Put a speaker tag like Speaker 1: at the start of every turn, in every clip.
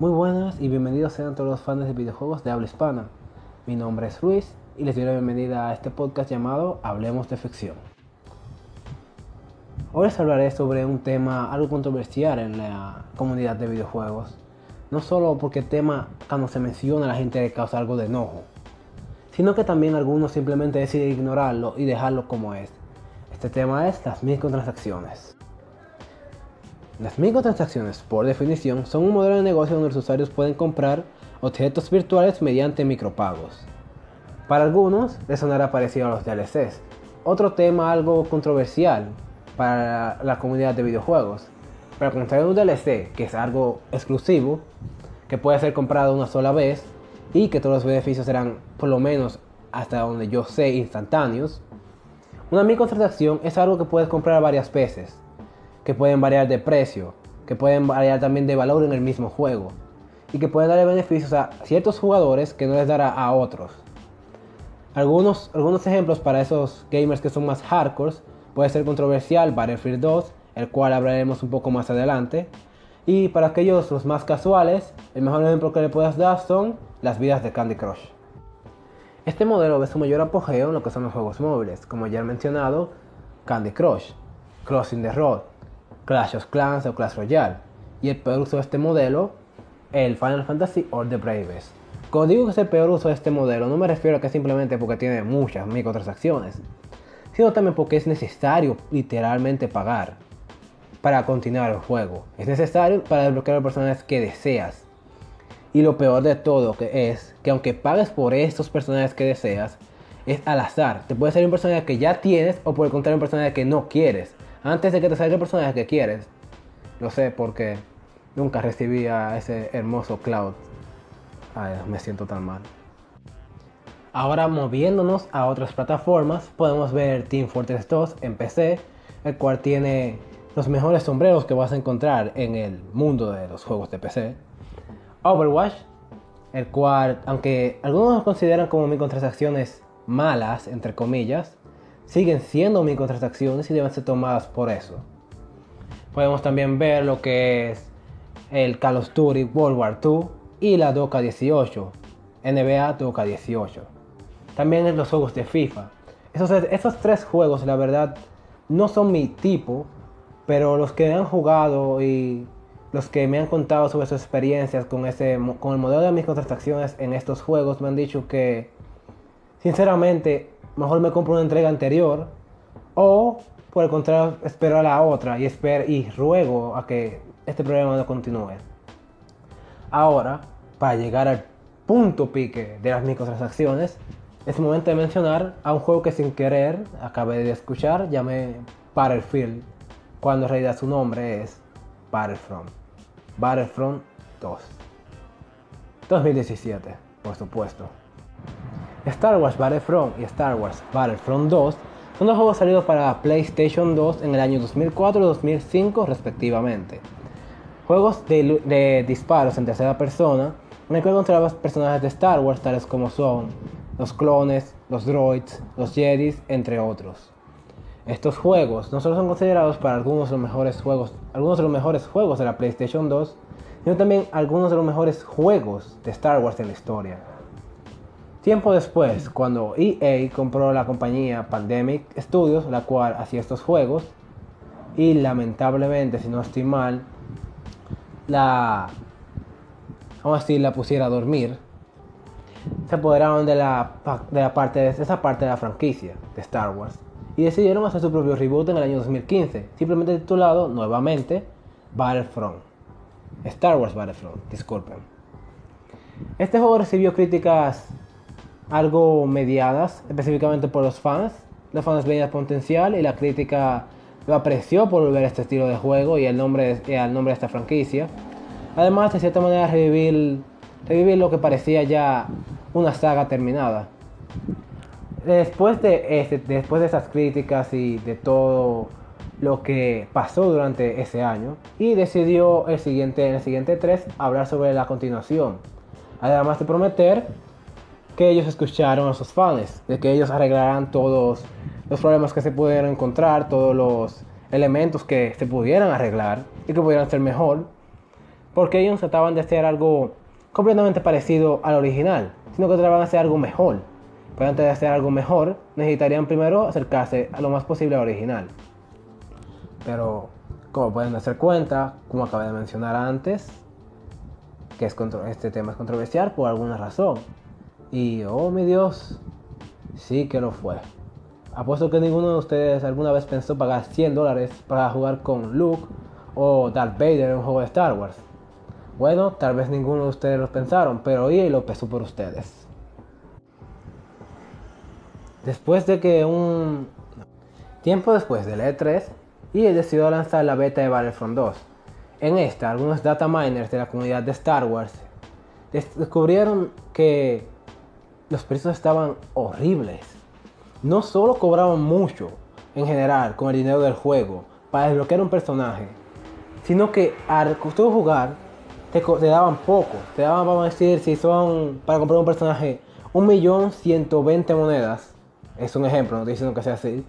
Speaker 1: Muy buenas y bienvenidos sean todos los fans de videojuegos de habla hispana. Mi nombre es Luis y les doy la bienvenida a este podcast llamado Hablemos de Ficción. Hoy les hablaré sobre un tema algo controversial en la comunidad de videojuegos. No solo porque el tema cuando se menciona la gente le causa algo de enojo, sino que también algunos simplemente deciden ignorarlo y dejarlo como es. Este tema es las microtransacciones. Las microtransacciones, por definición, son un modelo de negocio donde los usuarios pueden comprar objetos virtuales mediante micropagos. Para algunos les sonará parecido a los DLCs. Otro tema algo controversial para la comunidad de videojuegos. Para comprar un DLC, que es algo exclusivo, que puede ser comprado una sola vez y que todos los beneficios serán por lo menos hasta donde yo sé instantáneos, una microtransacción es algo que puedes comprar varias veces, que pueden variar de precio, que pueden variar también de valor en el mismo juego, y que pueden darle beneficios a ciertos jugadores que no les dará a otros. Algunos, algunos ejemplos para esos gamers que son más hardcore puede ser controversial Battlefield 2, el cual hablaremos un poco más adelante. Y para aquellos los más casuales, el mejor ejemplo que le puedas dar son las vidas de Candy Crush. Este modelo ve su mayor apogeo en lo que son los juegos móviles, como ya he mencionado, Candy Crush, Crossing the Road, Clash of Clans o Clash Royale, y el peor uso de este modelo, el Final Fantasy or the Bravest. Cuando digo que es el peor uso de este modelo, no me refiero a que simplemente porque tiene muchas microtransacciones, sino también porque es necesario literalmente pagar para continuar el juego. Es necesario para desbloquear los personajes que deseas. Y lo peor de todo es que aunque pagues por estos personajes que deseas, es al azar. Te puede salir un personaje que ya tienes o por el contrario un personaje que no quieres. Antes de que te salga el personaje que quieres. Lo sé porque nunca recibí a ese hermoso Cloud. Ay, me siento tan mal. Ahora moviéndonos a otras plataformas, podemos ver Team Fortress 2 en PC, el cual tiene los mejores sombreros que vas a encontrar en el mundo de los juegos de PC. Overwatch, el cual, aunque algunos lo consideran como microtransacciones malas, entre comillas, siguen siendo microtransacciones y deben ser tomadas por eso. Podemos también ver lo que es el Call of Duty World War II y la Doca 18, NBA Doca 18. También los juegos de FIFA. Esos, esos tres juegos, la verdad, no son mi tipo, pero los que han jugado y los que me han contado sobre sus experiencias con, ese, con el modelo de microtransacciones en estos juegos me han dicho que, sinceramente, mejor me compro una entrega anterior o, por el contrario, espero a la otra y, espero, y ruego a que este problema no continúe. Ahora, para llegar al punto pique de las microtransacciones, es momento de mencionar a un juego que sin querer acabé de escuchar, llamé Battlefield, cuando en realidad su nombre es Battlefront. Battlefront 2. 2017, por supuesto. Star Wars Battlefront y Star Wars Battlefront 2 son dos juegos salidos para PlayStation 2 en el año 2004 y 2005 respectivamente. Juegos de, disparos en tercera persona en el que encontrabas personajes de Star Wars tales como son los clones, los droids, los jedis, entre otros. Estos juegos no solo son considerados para algunos de los mejores juegos, algunos de los mejores juegos de la PlayStation 2, sino también algunos de los mejores juegos de Star Wars en la historia. Tiempo después, cuando EA compró la compañía Pandemic Studios, la cual hacía estos juegos, y lamentablemente, si no estoy mal, la, vamos a decir, la pusiera a dormir, se apoderaron de la, de la parte de esa parte de la franquicia de Star Wars y decidieron hacer su propio reboot en el año 2015, simplemente titulado nuevamente Battlefront. Star Wars Battlefront, disculpen. Este juego recibió críticas algo mediadas, específicamente por los fans. Los fans veían el potencial y la crítica lo apreció por ver este estilo de juego y el nombre, el nombre de esta franquicia. Además, de cierta manera, revivir, revivir lo que parecía ya una saga terminada. Después de, este, después de esas críticas y de todo lo que pasó durante ese año, y decidió el siguiente, en el siguiente 3 hablar sobre la continuación. Además de prometer que ellos escucharon a sus fans, de que ellos arreglarán todos los problemas que se pudieran encontrar, todos los elementos que se pudieran arreglar y que pudieran ser mejor porque ellos trataban de hacer algo completamente parecido al original, sino que trataban de hacer algo mejor. Pero antes de hacer algo mejor, necesitarían primero acercarse a lo más posible al original. Pero, como pueden darse cuenta, como acabé de mencionar antes, que es este tema es controversial por alguna razón. Y, oh mi Dios, sí que lo fue. Apuesto que ninguno de ustedes alguna vez pensó pagar 100 dólares para jugar con Luke o Darth Vader en un juego de Star Wars. Bueno, tal vez ninguno de ustedes lo pensaron, pero EA lo pensó por ustedes. Después de que un tiempo después del E3, EA decidió lanzar la beta de Battlefront 2. En esta, algunos data miners de la comunidad de Star Wars descubrieron que los precios estaban horribles. No solo cobraban mucho en general con el dinero del juego para desbloquear un personaje, sino que al jugar te, daban poco. Te daban, vamos a decir, si son para comprar un personaje, un millón monedas. Es un ejemplo, no estoy diciendo que sea así.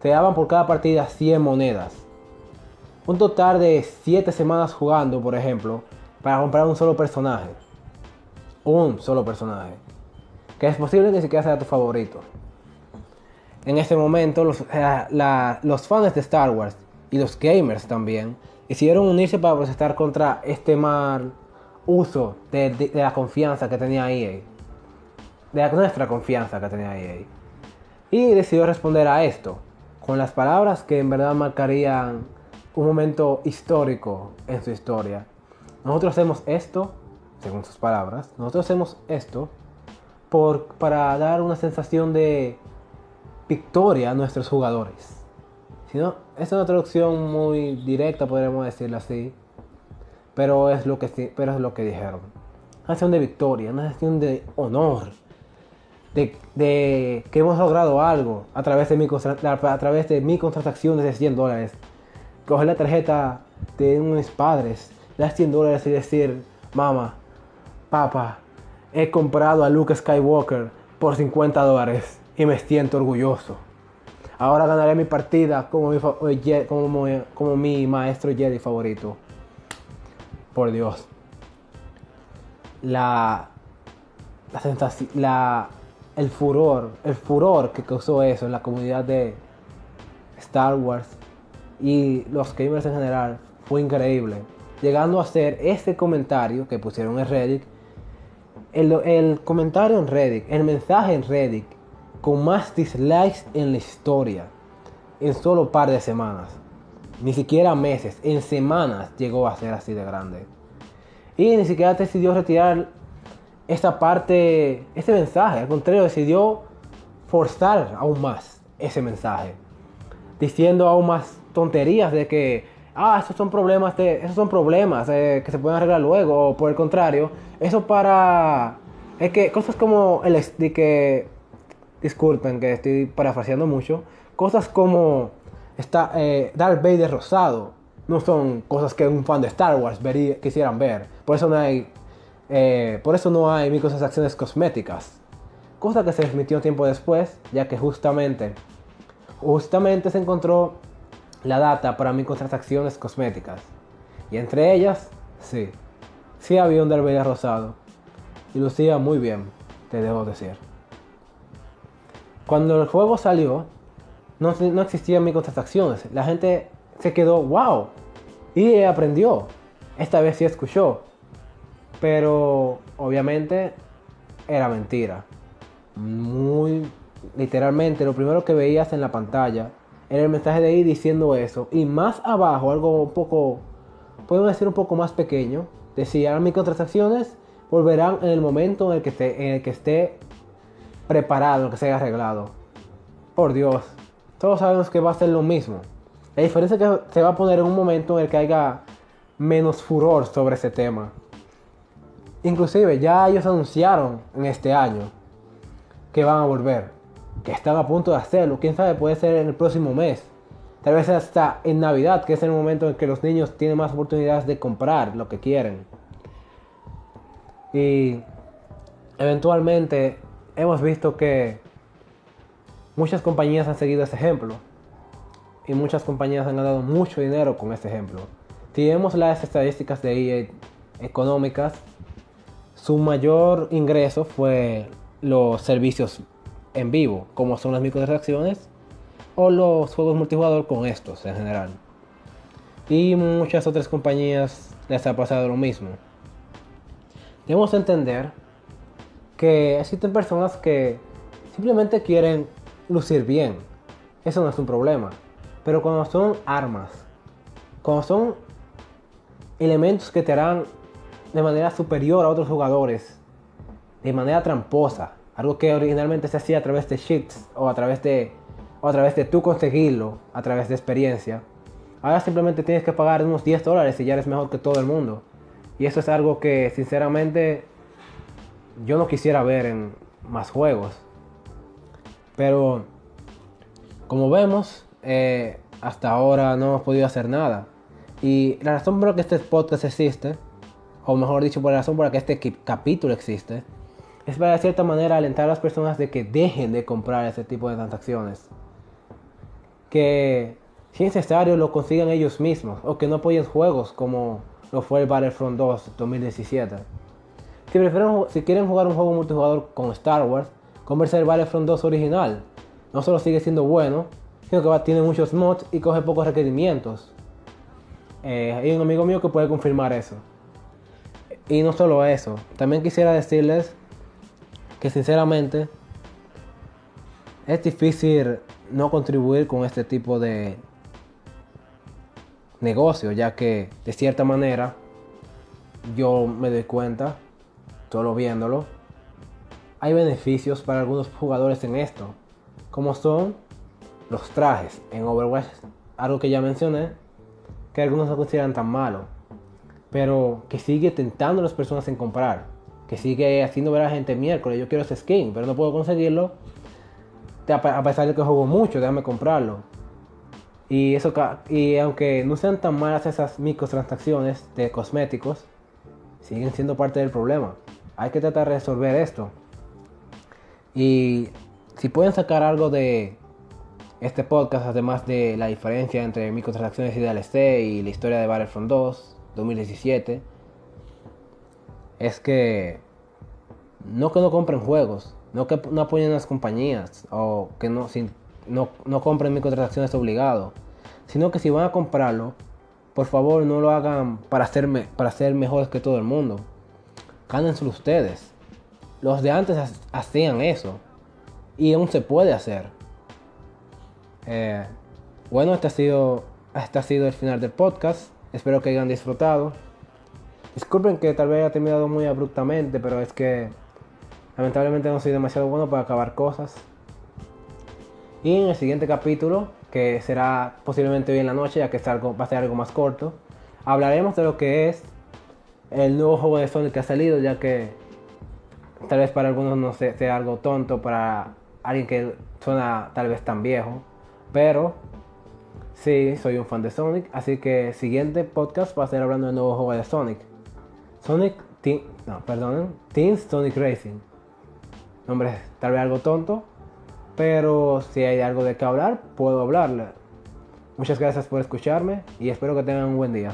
Speaker 1: Te daban por cada partida 100 monedas. Un total de 7 semanas jugando, por ejemplo, para comprar un solo personaje. Un solo personaje. Que es posible que ni siquiera sea tu favorito. En ese momento, los, eh, los fans de Star Wars y los gamers también decidieron unirse para protestar contra este mal uso de, la confianza que tenía EA. De la, nuestra confianza que tenía EA. Y decidió responder a esto con las palabras que en verdad marcarían un momento histórico en su historia. Nosotros hacemos esto, según sus palabras, nosotros hacemos esto por, para dar una sensación de victoria a nuestros jugadores. Si es una traducción muy directa, podríamos decirlo así. Pero es lo que, pero es lo que dijeron. Una acción de victoria, una acción de honor. De, que hemos logrado algo a través de mi, a través de mi contratación de 100 dólares. Coger la tarjeta de mis padres, las 100 dólares y decir, mamá, papá, he comprado a Luke Skywalker por 50 dólares y me siento orgulloso. Ahora ganaré mi partida como mi, como mi maestro Jedi favorito. Por Dios. La, la sensación, la, el furor, el furor que causó eso en la comunidad de Star Wars y los gamers en general fue increíble. Llegando a hacer este comentario que pusieron en Reddit, el, comentario en Reddit, el mensaje en Reddit con más dislikes en la historia en solo un par de semanas. Ni siquiera meses, en semanas llegó a ser así de grande. Y ni siquiera decidió retirar esta parte, ese mensaje. Al contrario, decidió forzar aún más ese mensaje. Diciendo aún más tonterías de que, ah, esos son problemas, esos son problemas eh, que se pueden arreglar luego. O por el contrario, eso para... Es que cosas como el de que disculpen que estoy parafraseando mucho, cosas como está, eh, Darth Vader rosado no son cosas que un fan de Star Wars vería, quisieran ver. Por eso no hay, eh, por eso no hay microtransacciones cosméticas. Cosa que se desmitió tiempo después, ya que justamente, justamente se encontró la data para microtransacciones cosméticas. Y entre ellas, sí, sí había un Vader rosado. Y lucía muy bien, te debo decir. Cuando el juego salió, no, no existían microtransacciones. La gente se quedó, wow. Y aprendió. Esta vez sí escuchó. Pero obviamente era mentira. Muy literalmente, lo primero que veías en la pantalla era el mensaje de ahí diciendo eso. Y más abajo, algo un poco, podemos decir un poco más pequeño, decía las microtransacciones volverán en el momento en el que esté, en el que esté preparado, que se haya arreglado. Por Dios, todos sabemos que va a ser lo mismo. La diferencia es que se va a poner en un momento en el que haya menos furor sobre ese tema. Inclusive ya ellos anunciaron en este año que van a volver, que están a punto de hacerlo. Quién sabe, puede ser en el próximo mes. Tal vez hasta en Navidad, que es el momento en que los niños tienen más oportunidades de comprar lo que quieren. Y eventualmente hemos visto que muchas compañías han seguido ese ejemplo y muchas compañías han ganado mucho dinero con este ejemplo. Si vemos las estadísticas de EA económicas, su mayor ingreso fue los servicios en vivo, como son las microtransacciones o los juegos multijugador con estos en general. Y muchas otras compañías les ha pasado lo mismo. Debemos entender que existen personas que simplemente quieren lucir bien. Eso no es un problema. Pero cuando son armas, cuando son elementos que te harán de manera superior a otros jugadores, de manera tramposa, algo que originalmente se hacía a través de cheats o a través de, o a través de tú conseguirlo, a través de experiencia, ahora simplemente tienes que pagar unos 10 dólares y ya eres mejor que todo el mundo. Y eso es algo que sinceramente yo no quisiera ver en más juegos. Pero como vemos, eh, hasta ahora no hemos podido hacer nada. Y la razón por la que este podcast existe, o mejor dicho, por la razón por la que este capítulo existe, es para de cierta manera alentar a las personas de que dejen de comprar ese tipo de transacciones. Que si es necesario lo consigan ellos mismos, o que no apoyen juegos como lo fue el Battlefront 2 2017. Si, prefieren, si quieren jugar un juego multijugador con Star Wars, converse el Battlefront 2 original. No solo sigue siendo bueno, sino que tiene muchos mods y coge pocos requerimientos. Eh, hay un amigo mío que puede confirmar eso. Y no solo eso, también quisiera decirles que sinceramente es difícil no contribuir con este tipo de negocio, ya que de cierta manera yo me doy cuenta, solo viéndolo, hay beneficios para algunos jugadores en esto, como son los trajes en Overwatch, algo que ya mencioné, que algunos no consideran tan malo, pero que sigue tentando a las personas en comprar, que sigue haciendo ver a la gente miércoles, yo quiero ese skin, pero no puedo conseguirlo, a pesar de que juego mucho, déjame comprarlo. Y, eso, y aunque no sean tan malas esas microtransacciones de cosméticos, siguen siendo parte del problema. Hay que tratar de resolver esto. Y si pueden sacar algo de este podcast, además de la diferencia entre microtransacciones y DLC y la historia de Battlefront 2 2017, es que no que no compren juegos, no que no apoyen las compañías o que no, sin, no, no compren microtransacciones obligado, sino que si van a comprarlo, por favor no lo hagan para ser, para ser mejores que todo el mundo. Cándenselo ustedes. Los de antes hacían eso y aún se puede hacer. Eh, bueno, este ha, sido, este ha sido el final del podcast. Espero que hayan disfrutado. Disculpen que tal vez haya terminado muy abruptamente, pero es que lamentablemente no soy demasiado bueno para acabar cosas. Y en el siguiente capítulo, que será posiblemente hoy en la noche, ya que algo, va a ser algo más corto, hablaremos de lo que es el nuevo juego de Sonic que ha salido, ya que tal vez para algunos no sea, algo tonto, para alguien que suena tal vez tan viejo, pero sí, soy un fan de Sonic, así que siguiente podcast va a ser hablando del nuevo juego de Sonic. Sonic Team, no, perdonen, Team Sonic Racing. Nombre tal vez algo tonto, pero si hay algo de qué hablar, puedo hablarle. Muchas gracias por escucharme y espero que tengan un buen día.